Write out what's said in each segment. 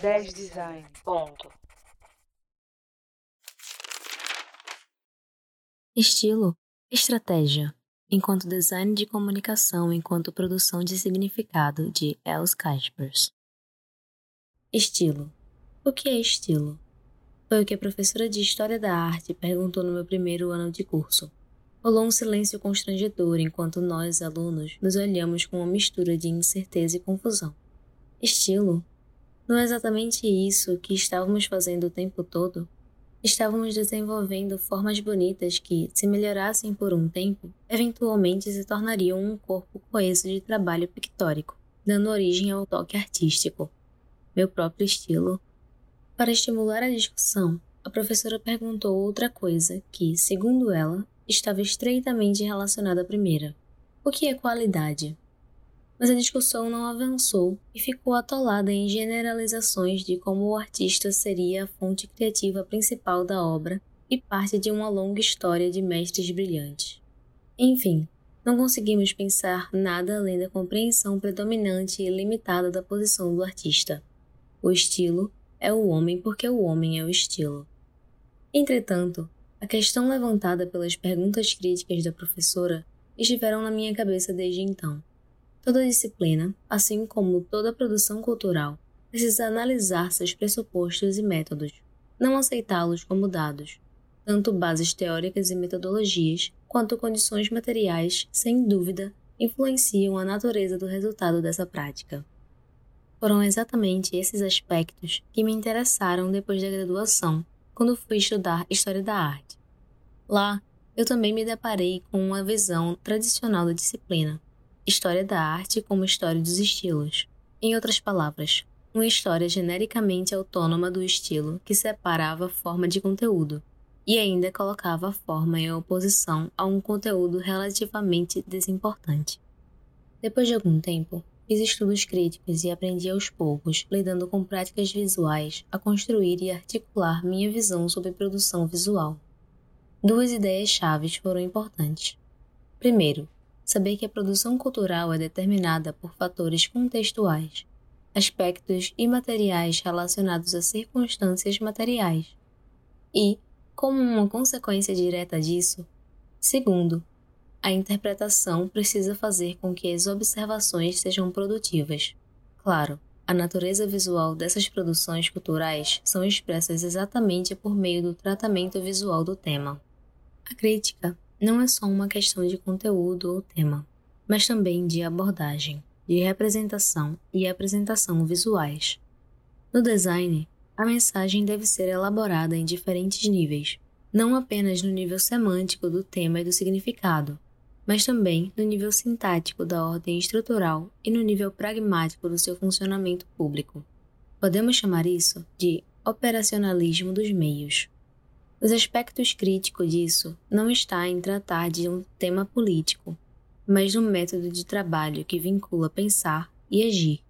10 Design. Ponto. Estilo, estratégia, enquanto design de comunicação, enquanto produção de significado de Els Kaspers. Estilo. O que é estilo? Foi o que a professora de História da Arte perguntou no meu primeiro ano de curso. Rolou um silêncio constrangedor enquanto nós, alunos, nos olhamos com uma mistura de incerteza e confusão. Estilo? Não é exatamente isso que estávamos fazendo o tempo todo? Estávamos desenvolvendo formas bonitas que, se melhorassem por um tempo, eventualmente se tornariam um corpo coeso de trabalho pictórico, dando origem ao toque artístico. Meu próprio estilo. Para estimular a discussão, a professora perguntou outra coisa que, segundo ela, estava estreitamente relacionada à primeira: o que é qualidade? Mas a discussão não avançou e ficou atolada em generalizações de como o artista seria a fonte criativa principal da obra e parte de uma longa história de mestres brilhantes. Enfim, não conseguimos pensar nada além da compreensão predominante e limitada da posição do artista. O estilo é o homem porque o homem é o estilo. Entretanto, a questão levantada pelas perguntas críticas da professora estiveram na minha cabeça desde então. Toda disciplina, assim como toda produção cultural, precisa analisar seus pressupostos e métodos, não aceitá-los como dados. Tanto bases teóricas e metodologias, quanto condições materiais, sem dúvida, influenciam a natureza do resultado dessa prática. Foram exatamente esses aspectos que me interessaram depois da graduação quando fui estudar História da Arte. Lá, eu também me deparei com uma visão tradicional da disciplina, História da Arte como História dos Estilos. Em outras palavras, uma história genericamente autônoma do estilo que separava forma de conteúdo e ainda colocava a forma em oposição a um conteúdo relativamente desimportante. Depois de algum tempo, Fiz estudos críticos e aprendi aos poucos, lidando com práticas visuais, a construir e articular minha visão sobre produção visual. Duas ideias chaves foram importantes. Primeiro, saber que a produção cultural é determinada por fatores contextuais, aspectos imateriais relacionados a circunstâncias materiais. E, como uma consequência direta disso, segundo, a interpretação precisa fazer com que as observações sejam produtivas. Claro, a natureza visual dessas produções culturais são expressas exatamente por meio do tratamento visual do tema. A crítica não é só uma questão de conteúdo ou tema, mas também de abordagem, de representação e apresentação visuais. No design, a mensagem deve ser elaborada em diferentes níveis, não apenas no nível semântico do tema e do significado, mas também no nível sintático da ordem estrutural e no nível pragmático do seu funcionamento público. Podemos chamar isso de operacionalismo dos meios. Os aspectos críticos disso não está em tratar de um tema político, mas um método de trabalho que vincula pensar e agir.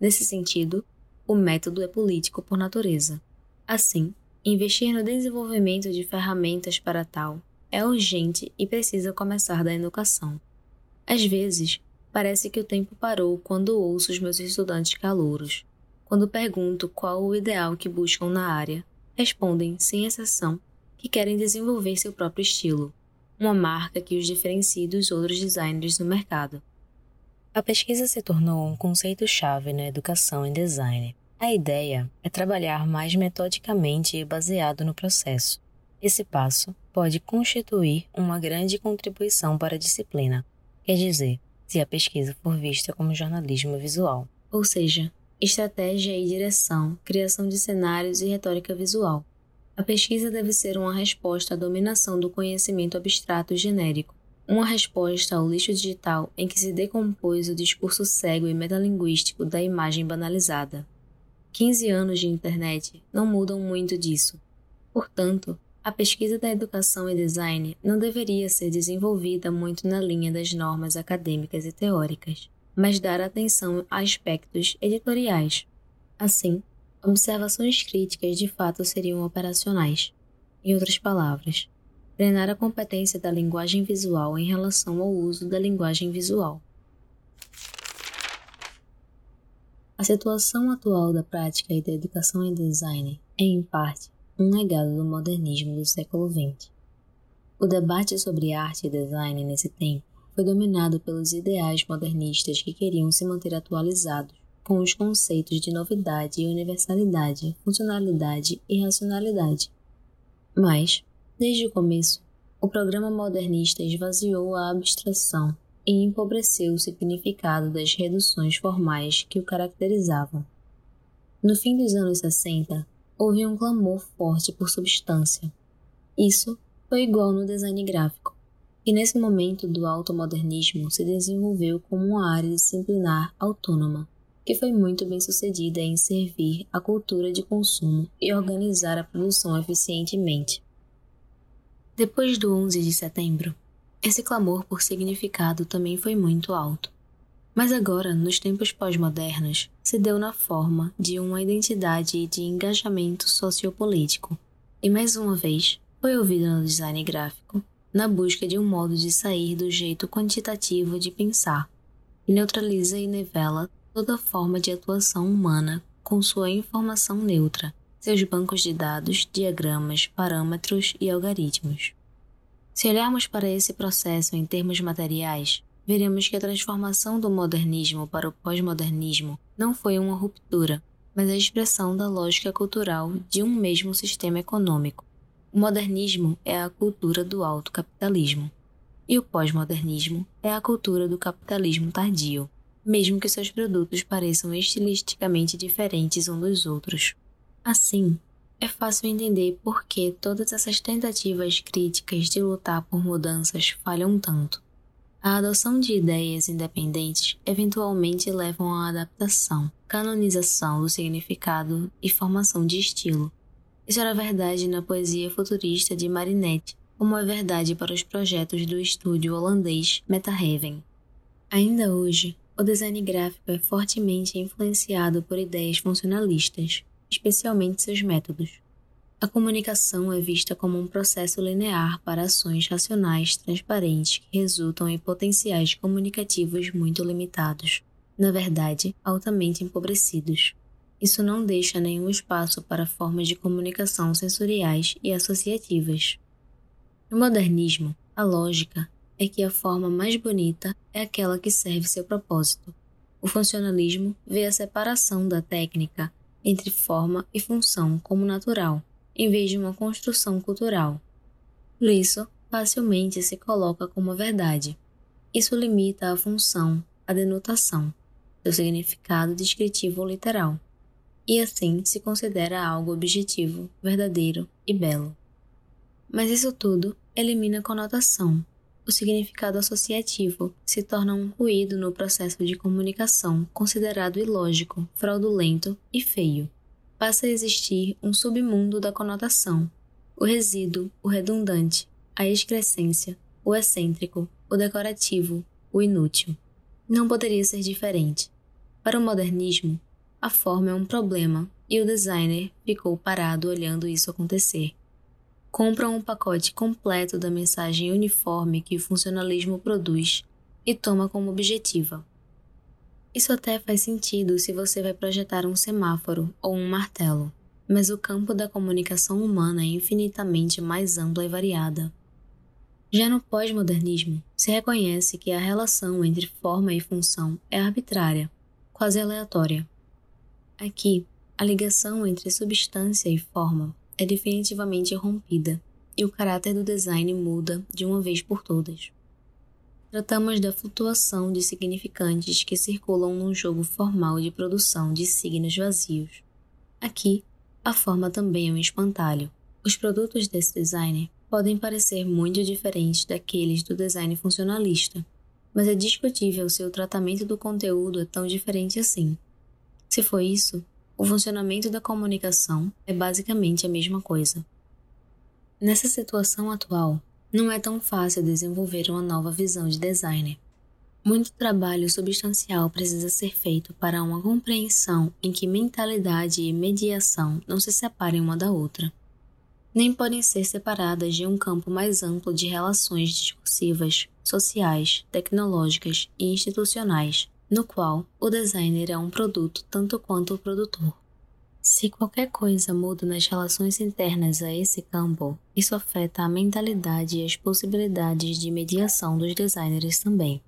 Nesse sentido, o método é político por natureza. Assim, investir no desenvolvimento de ferramentas para tal é urgente e precisa começar da educação. Às vezes, parece que o tempo parou quando ouço os meus estudantes calouros. Quando pergunto qual o ideal que buscam na área, respondem, sem exceção, que querem desenvolver seu próprio estilo, uma marca que os diferencie dos outros designers no mercado. A pesquisa se tornou um conceito-chave na educação em design. A ideia é trabalhar mais metodicamente e baseado no processo. Esse passo pode constituir uma grande contribuição para a disciplina, quer dizer, se a pesquisa for vista como jornalismo visual, ou seja, estratégia e direção, criação de cenários e retórica visual. A pesquisa deve ser uma resposta à dominação do conhecimento abstrato genérico, uma resposta ao lixo digital em que se decompôs o discurso cego e metalinguístico da imagem banalizada. 15 anos de internet não mudam muito disso. Portanto, a pesquisa da educação e design não deveria ser desenvolvida muito na linha das normas acadêmicas e teóricas, mas dar atenção a aspectos editoriais. Assim, observações críticas de fato seriam operacionais. Em outras palavras, treinar a competência da linguagem visual em relação ao uso da linguagem visual. A situação atual da prática e da educação em design é, em parte, um legado do modernismo do século XX. O debate sobre arte e design nesse tempo foi dominado pelos ideais modernistas que queriam se manter atualizados com os conceitos de novidade e universalidade, funcionalidade e racionalidade. Mas, desde o começo, o programa modernista esvaziou a abstração e empobreceu o significado das reduções formais que o caracterizavam. No fim dos anos 60, houve um clamor forte por substância. Isso foi igual no design gráfico, que nesse momento do automodernismo se desenvolveu como uma área disciplinar autônoma, que foi muito bem sucedida em servir a cultura de consumo e organizar a produção eficientemente. Depois do 11 de setembro, esse clamor por significado também foi muito alto. Mas agora, nos tempos pós-modernos, se deu na forma de uma identidade de engajamento sociopolítico, e mais uma vez foi ouvido no design gráfico, na busca de um modo de sair do jeito quantitativo de pensar, que neutraliza e nivela toda forma de atuação humana com sua informação neutra, seus bancos de dados, diagramas, parâmetros e algoritmos. Se olharmos para esse processo em termos materiais, veremos que a transformação do modernismo para o pós-modernismo não foi uma ruptura, mas a expressão da lógica cultural de um mesmo sistema econômico. O modernismo é a cultura do alto capitalismo, e o pós-modernismo é a cultura do capitalismo tardio, mesmo que seus produtos pareçam estilisticamente diferentes um dos outros. Assim, é fácil entender por que todas essas tentativas críticas de lutar por mudanças falham tanto. A adoção de ideias independentes eventualmente levam à adaptação, canonização do significado e formação de estilo. Isso era verdade na poesia futurista de Marinette, como é verdade para os projetos do estúdio holandês Metahaven. Ainda hoje, o design gráfico é fortemente influenciado por ideias funcionalistas, especialmente seus métodos. A comunicação é vista como um processo linear para ações racionais transparentes que resultam em potenciais comunicativos muito limitados, na verdade, altamente empobrecidos. Isso não deixa nenhum espaço para formas de comunicação sensoriais e associativas. No modernismo, a lógica é que a forma mais bonita é aquela que serve seu propósito. O funcionalismo vê a separação da técnica entre forma e função como natural, em vez de uma construção cultural. Por isso, facilmente se coloca como verdade. Isso limita a função, a denotação, seu significado descritivo ou literal, e assim se considera algo objetivo, verdadeiro e belo. Mas isso tudo elimina a conotação, o significado associativo se torna um ruído no processo de comunicação considerado ilógico, fraudulento e feio. Passa a existir um submundo da conotação, o resíduo, o redundante, a excrescência, o excêntrico, o decorativo, o inútil. Não poderia ser diferente. Para o modernismo, a forma é um problema e o designer ficou parado olhando isso acontecer compram um pacote completo da mensagem uniforme que o funcionalismo produz e toma como objetiva. Isso até faz sentido se você vai projetar um semáforo ou um martelo, mas o campo da comunicação humana é infinitamente mais ampla e variada. Já no pós-modernismo, se reconhece que a relação entre forma e função é arbitrária, quase aleatória. Aqui, a ligação entre substância e forma é definitivamente rompida e o caráter do design muda de uma vez por todas. Tratamos da flutuação de significantes que circulam num jogo formal de produção de signos vazios. Aqui, a forma também é um espantalho. Os produtos desse designer podem parecer muito diferentes daqueles do design funcionalista, mas é discutível se o tratamento do conteúdo é tão diferente assim. Se for isso, o funcionamento da comunicação é basicamente a mesma coisa. Nessa situação atual, não é tão fácil desenvolver uma nova visão de designer. Muito trabalho substancial precisa ser feito para uma compreensão em que mentalidade e mediação não se separem uma da outra, nem podem ser separadas de um campo mais amplo de relações discursivas, sociais, tecnológicas e institucionais no qual o designer é um produto tanto quanto o produtor. Se qualquer coisa muda nas relações internas a esse campo, isso afeta a mentalidade e as possibilidades de mediação dos designers também.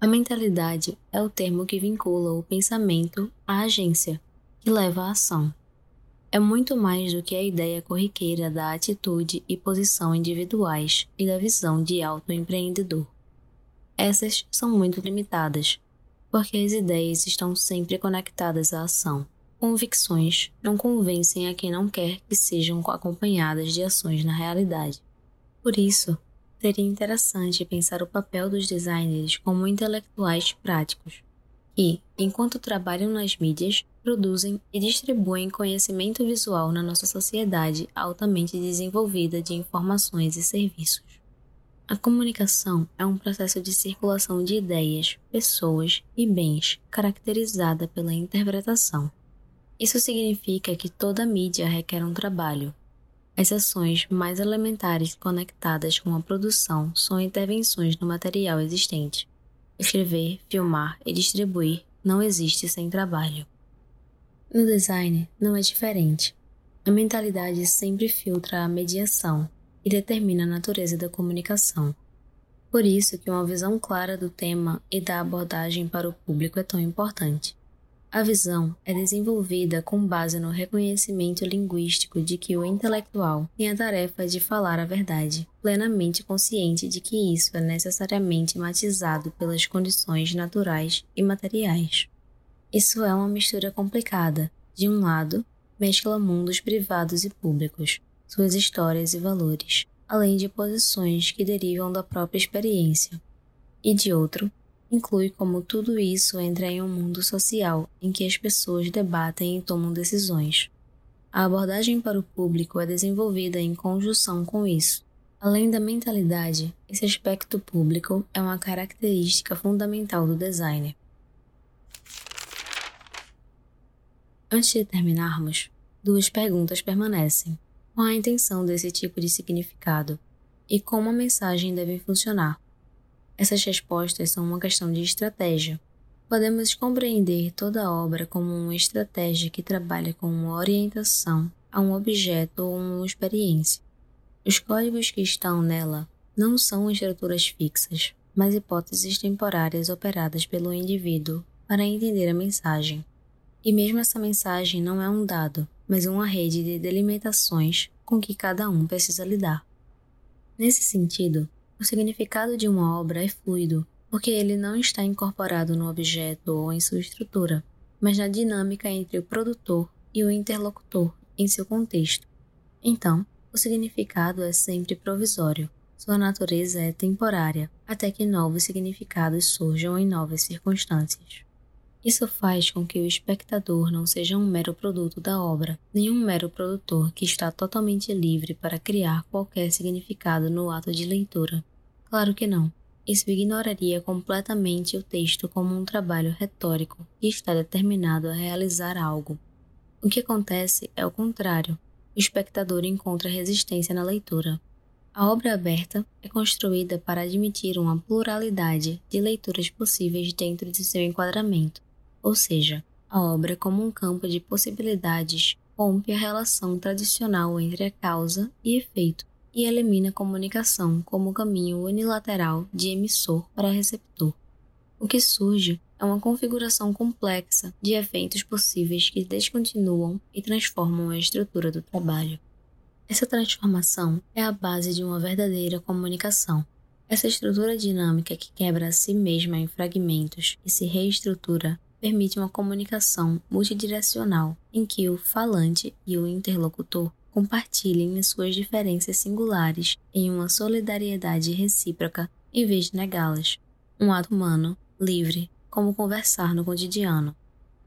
A mentalidade é o termo que vincula o pensamento à agência, que leva à ação. É muito mais do que a ideia corriqueira da atitude e posição individuais e da visão de autoempreendedor. Essas são muito limitadas, porque as ideias estão sempre conectadas à ação. Convicções não convencem a quem não quer que sejam acompanhadas de ações na realidade. Por isso, seria interessante pensar o papel dos designers como intelectuais práticos, que, enquanto trabalham nas mídias, produzem e distribuem conhecimento visual na nossa sociedade altamente desenvolvida de informações e serviços. A comunicação é um processo de circulação de ideias, pessoas e bens caracterizada pela interpretação. Isso significa que toda mídia requer um trabalho, as ações mais elementares conectadas com a produção são intervenções no material existente. Escrever, filmar e distribuir não existe sem trabalho. No design, não é diferente. A mentalidade sempre filtra a mediação e determina a natureza da comunicação. Por isso que uma visão clara do tema e da abordagem para o público é tão importante. A visão é desenvolvida com base no reconhecimento linguístico de que o intelectual tem a tarefa de falar a verdade, plenamente consciente de que isso é necessariamente matizado pelas condições naturais e materiais. Isso é uma mistura complicada. De um lado, mescla mundos privados e públicos, suas histórias e valores, além de posições que derivam da própria experiência. E de outro, inclui como tudo isso entra em um mundo social em que as pessoas debatem e tomam decisões. A abordagem para o público é desenvolvida em conjunção com isso. Além da mentalidade, esse aspecto público é uma característica fundamental do designer. Antes de terminarmos, duas perguntas permanecem. Qual a intenção desse tipo de significado? E como a mensagem deve funcionar? Essas respostas são uma questão de estratégia. Podemos compreender toda a obra como uma estratégia que trabalha com uma orientação a um objeto ou uma experiência. Os códigos que estão nela não são estruturas fixas, mas hipóteses temporárias operadas pelo indivíduo para entender a mensagem. E mesmo essa mensagem não é um dado, mas uma rede de delimitações com que cada um precisa lidar. Nesse sentido, o significado de uma obra é fluido, porque ele não está incorporado no objeto ou em sua estrutura, mas na dinâmica entre o produtor e o interlocutor em seu contexto. Então, o significado é sempre provisório, sua natureza é temporária, até que novos significados surjam em novas circunstâncias. Isso faz com que o espectador não seja um mero produto da obra, nem um mero produtor que está totalmente livre para criar qualquer significado no ato de leitura. Claro que não. Isso ignoraria completamente o texto como um trabalho retórico que está determinado a realizar algo. O que acontece é o contrário. O espectador encontra resistência na leitura. A obra aberta é construída para admitir uma pluralidade de leituras possíveis dentro de seu enquadramento ou seja, a obra como um campo de possibilidades rompe a relação tradicional entre a causa e efeito e elimina a comunicação como caminho unilateral de emissor para receptor. O que surge é uma configuração complexa de eventos possíveis que descontinuam e transformam a estrutura do trabalho. Essa transformação é a base de uma verdadeira comunicação. Essa estrutura dinâmica que quebra a si mesma em fragmentos e se reestrutura permite uma comunicação multidirecional em que o falante e o interlocutor compartilhem as suas diferenças singulares em uma solidariedade recíproca em vez de negá-las. Um ato humano, livre, como conversar no cotidiano.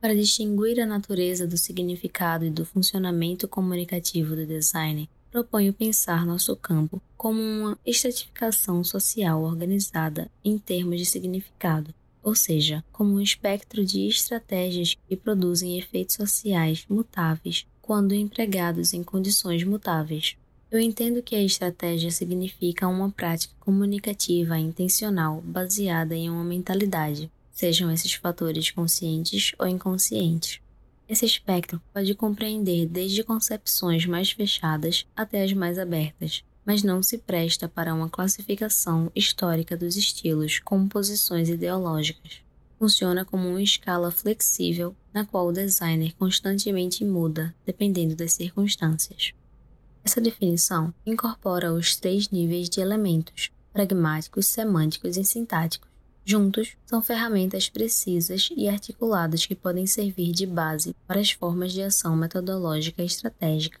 Para distinguir a natureza do significado e do funcionamento comunicativo do design, proponho pensar nosso campo como uma estratificação social organizada em termos de significado, ou seja, como um espectro de estratégias que produzem efeitos sociais mutáveis quando empregados em condições mutáveis. Eu entendo que a estratégia significa uma prática comunicativa intencional baseada em uma mentalidade. sejam esses fatores conscientes ou inconscientes. Esse espectro pode compreender desde concepções mais fechadas até as mais abertas, mas não se presta para uma classificação histórica dos estilos como posições ideológicas. Funciona como uma escala flexível na qual o designer constantemente muda dependendo das circunstâncias. Essa definição incorpora os três níveis de elementos pragmáticos, semânticos e sintáticos. Juntos, são ferramentas precisas e articuladas que podem servir de base para as formas de ação metodológica e estratégica.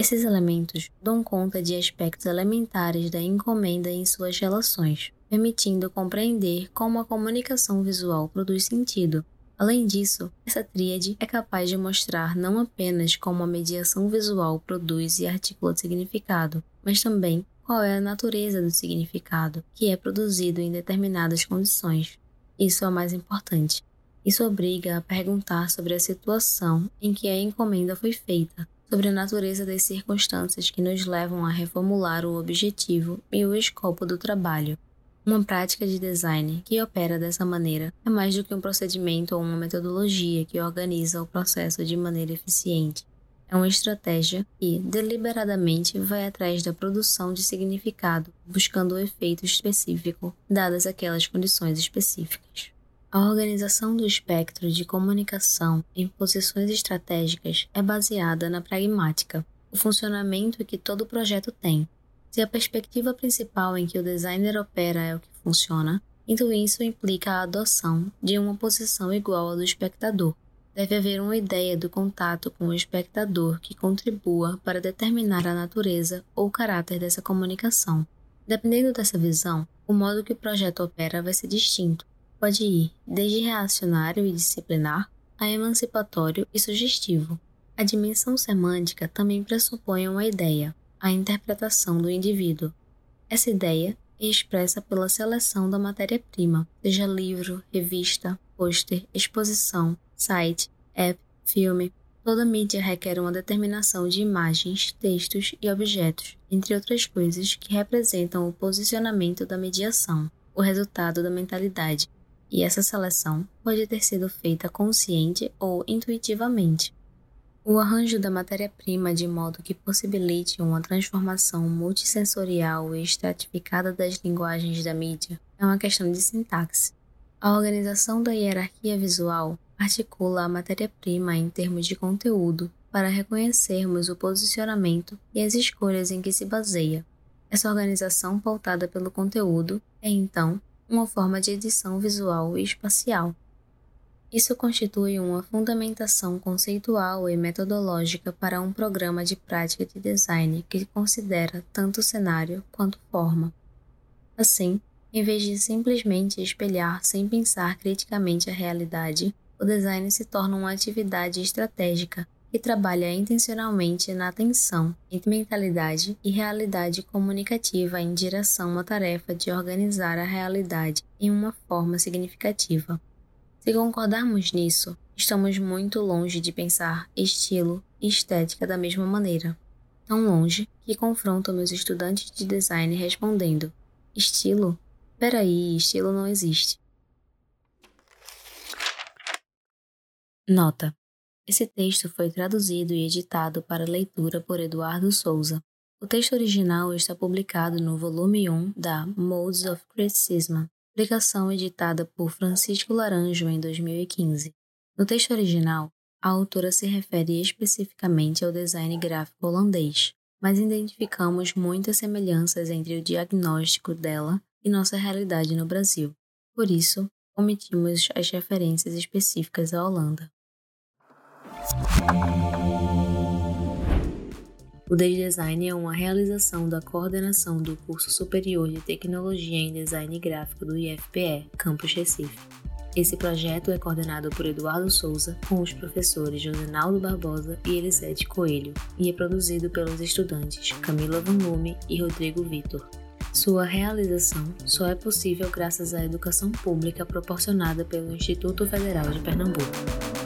Esses elementos dão conta de aspectos elementares da encomenda em suas relações, permitindo compreender como a comunicação visual produz sentido. Além disso, essa tríade é capaz de mostrar não apenas como a mediação visual produz e articula significado, mas também qual é a natureza do significado que é produzido em determinadas condições. Isso é o mais importante. Isso obriga a perguntar sobre a situação em que a encomenda foi feita, sobre a natureza das circunstâncias que nos levam a reformular o objetivo e o escopo do trabalho. Uma prática de design que opera dessa maneira é mais do que um procedimento ou uma metodologia que organiza o processo de maneira eficiente é uma estratégia que, deliberadamente, vai atrás da produção de significado, buscando o efeito específico, dadas aquelas condições específicas. A organização do espectro de comunicação em posições estratégicas é baseada na pragmática, o funcionamento que todo projeto tem. Se a perspectiva principal em que o designer opera é o que funciona, então isso implica a adoção de uma posição igual à do espectador, Deve haver uma ideia do contato com o espectador que contribua para determinar a natureza ou caráter dessa comunicação. Dependendo dessa visão, o modo que o projeto opera vai ser distinto. Pode ir desde reacionário e disciplinar a emancipatório e sugestivo. A dimensão semântica também pressupõe uma ideia, a interpretação do indivíduo. Essa ideia é expressa pela seleção da matéria-prima, seja livro, revista, pôster, exposição, site, app, filme. Toda mídia requer uma determinação de imagens, textos e objetos, entre outras coisas que representam o posicionamento da mediação, o resultado da mentalidade, e essa seleção pode ter sido feita consciente ou intuitivamente. O arranjo da matéria-prima de modo que possibilite uma transformação multissensorial e estratificada das linguagens da mídia é uma questão de sintaxe. A organização da hierarquia visual articula a matéria-prima em termos de conteúdo para reconhecermos o posicionamento e as escolhas em que se baseia. Essa organização pautada pelo conteúdo é, então, uma forma de edição visual e espacial. Isso constitui uma fundamentação conceitual e metodológica para um programa de prática de design que considera tanto cenário quanto forma. Assim, em vez de simplesmente espelhar sem pensar criticamente a realidade, o design se torna uma atividade estratégica que trabalha intencionalmente na tensão entre mentalidade e realidade comunicativa em direção à tarefa de organizar a realidade em uma forma significativa. Se concordarmos nisso, estamos muito longe de pensar estilo e estética da mesma maneira. Tão longe que confronto meus estudantes de design respondendo: Estilo? Peraí, estilo não existe. Nota: Esse texto foi traduzido e editado para leitura por Eduardo Souza. O texto original está publicado no volume 1 da Modes of Criticism, publicação editada por Francisco Laranjo em 2015. No texto original, a autora se refere especificamente ao design gráfico holandês, mas identificamos muitas semelhanças entre o diagnóstico dela e nossa realidade no Brasil. Por isso, omitimos as referências específicas à Holanda. O Day Design é uma realização da coordenação do Curso Superior de Tecnologia em Design Gráfico do IFPE, Campus Recife. Esse projeto é coordenado por Eduardo Souza, com os professores Josenaldo Barbosa e Elisete Coelho, e é produzido pelos estudantes Camila Van Lume e Rodrigo Vitor. Sua realização só é possível graças à educação pública proporcionada pelo Instituto Federal de Pernambuco.